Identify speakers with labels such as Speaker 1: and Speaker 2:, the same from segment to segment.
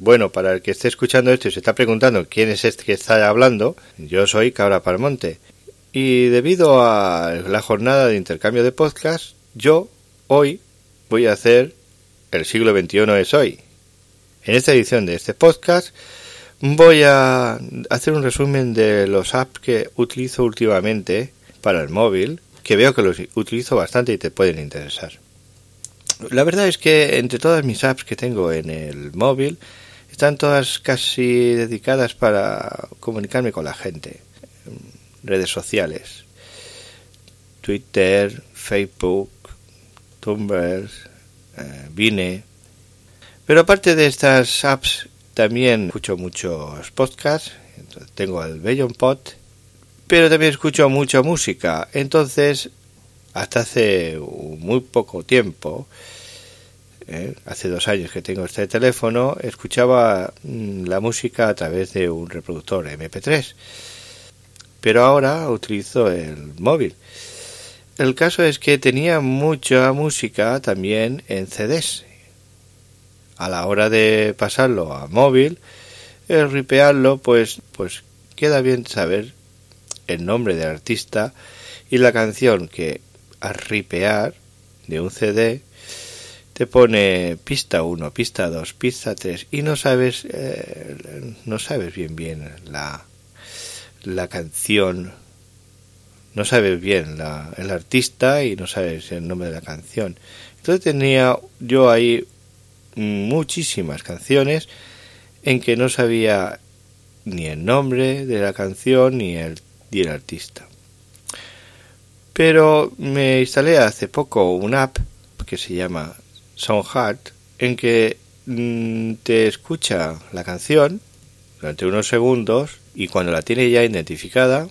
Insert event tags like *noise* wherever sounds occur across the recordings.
Speaker 1: Bueno, para el que esté escuchando esto y se está preguntando quién es este que está hablando, yo soy Cabra Palmonte. Y debido a la jornada de intercambio de podcast, yo hoy voy a hacer El siglo XXI es hoy. En esta edición de este podcast voy a hacer un resumen de los apps que utilizo últimamente para el móvil, que veo que los utilizo bastante y te pueden interesar. La verdad es que entre todas mis apps que tengo en el móvil, están todas casi dedicadas para comunicarme con la gente. Redes sociales. Twitter, Facebook, Tumblr, eh, Vine. Pero aparte de estas apps, también escucho muchos podcasts. tengo el Bellon Pod, pero también escucho mucha música. Entonces, hasta hace muy poco tiempo, eh, hace dos años que tengo este teléfono, escuchaba mm, la música a través de un reproductor MP3. Pero ahora utilizo el móvil. El caso es que tenía mucha música también en CDs. A la hora de pasarlo a móvil, el ripearlo, pues, pues queda bien saber el nombre del artista y la canción que a ripear de un CD te pone pista 1, pista 2, pista 3 y no sabes eh, no sabes bien bien la la canción no sabes bien la, el artista y no sabes el nombre de la canción. Entonces tenía yo ahí muchísimas canciones en que no sabía ni el nombre de la canción ni el, ni el artista. Pero me instalé hace poco una app que se llama Soundheart en que mm, te escucha la canción durante unos segundos y cuando la tiene ya identificada,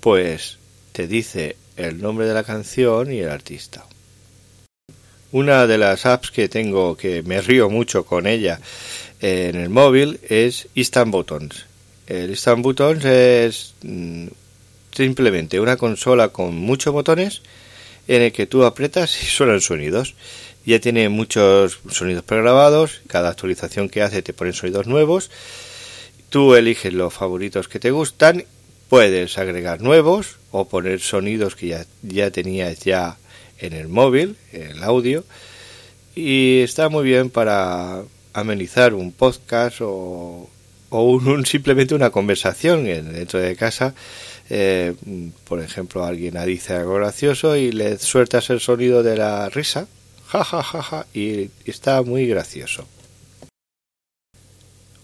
Speaker 1: pues te dice el nombre de la canción y el artista. Una de las apps que tengo que me río mucho con ella en el móvil es Instant Buttons. El Instant es mm, simplemente una consola con muchos botones en el que tú apretas y suenan sonidos. Ya tiene muchos sonidos pregrabados, cada actualización que hace te pone sonidos nuevos. Tú eliges los favoritos que te gustan Puedes agregar nuevos o poner sonidos que ya, ya tenías ya en el móvil, en el audio. Y está muy bien para amenizar un podcast o, o un, simplemente una conversación dentro de casa. Eh, por ejemplo, alguien dice algo gracioso y le sueltas el sonido de la risa, ja ja ja y está muy gracioso.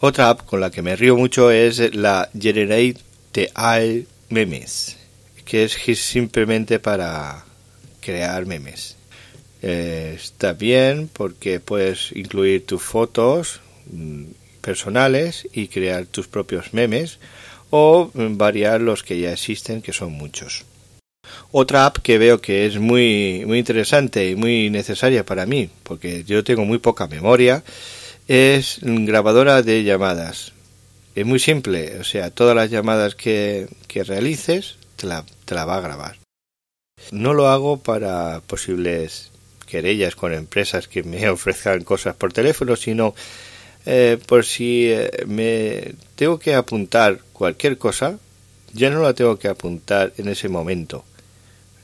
Speaker 1: Otra app con la que me río mucho es la Generate de hay memes, que es simplemente para crear memes. Eh, está bien porque puedes incluir tus fotos mm, personales y crear tus propios memes o variar los que ya existen, que son muchos. Otra app que veo que es muy, muy interesante y muy necesaria para mí, porque yo tengo muy poca memoria, es grabadora de llamadas. Es muy simple, o sea, todas las llamadas que, que realices te la, te la va a grabar. No lo hago para posibles querellas con empresas que me *laughs* ofrezcan cosas por teléfono, sino eh, por si eh, me tengo que apuntar cualquier cosa, ya no la tengo que apuntar en ese momento,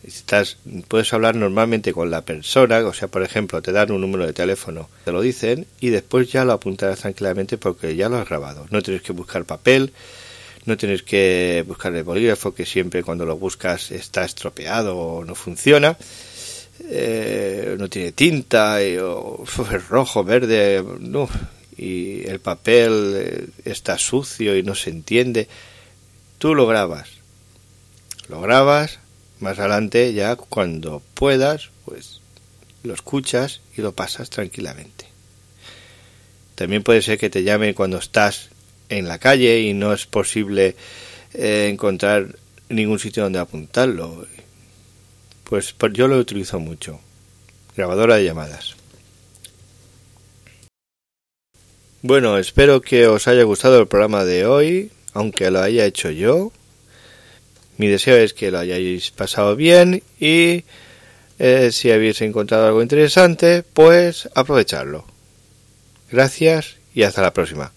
Speaker 1: estás, puedes hablar normalmente con la persona, o sea, por ejemplo, te dan un número de teléfono, te lo dicen y después ya lo apuntarás tranquilamente porque ya lo has grabado. No tienes que buscar papel, no tienes que buscar el bolígrafo que siempre cuando lo buscas está estropeado o no funciona. Eh, no tiene tinta y, o, *laughs* es rojo, verde, no, y el papel eh, está sucio y no se entiende. Tú lo grabas. Lo grabas, más adelante ya cuando puedas, pues lo escuchas y lo pasas tranquilamente. También puede ser que te llame cuando estás en la calle y no es posible eh, encontrar ningún sitio donde apuntarlo. Pues, pues yo lo utilizo mucho. Grabadora de llamadas. Bueno, espero que os haya gustado el programa de hoy, aunque lo haya hecho yo. Mi deseo es que lo hayáis pasado bien y eh, si habéis encontrado algo interesante, pues aprovecharlo. Gracias y hasta la próxima.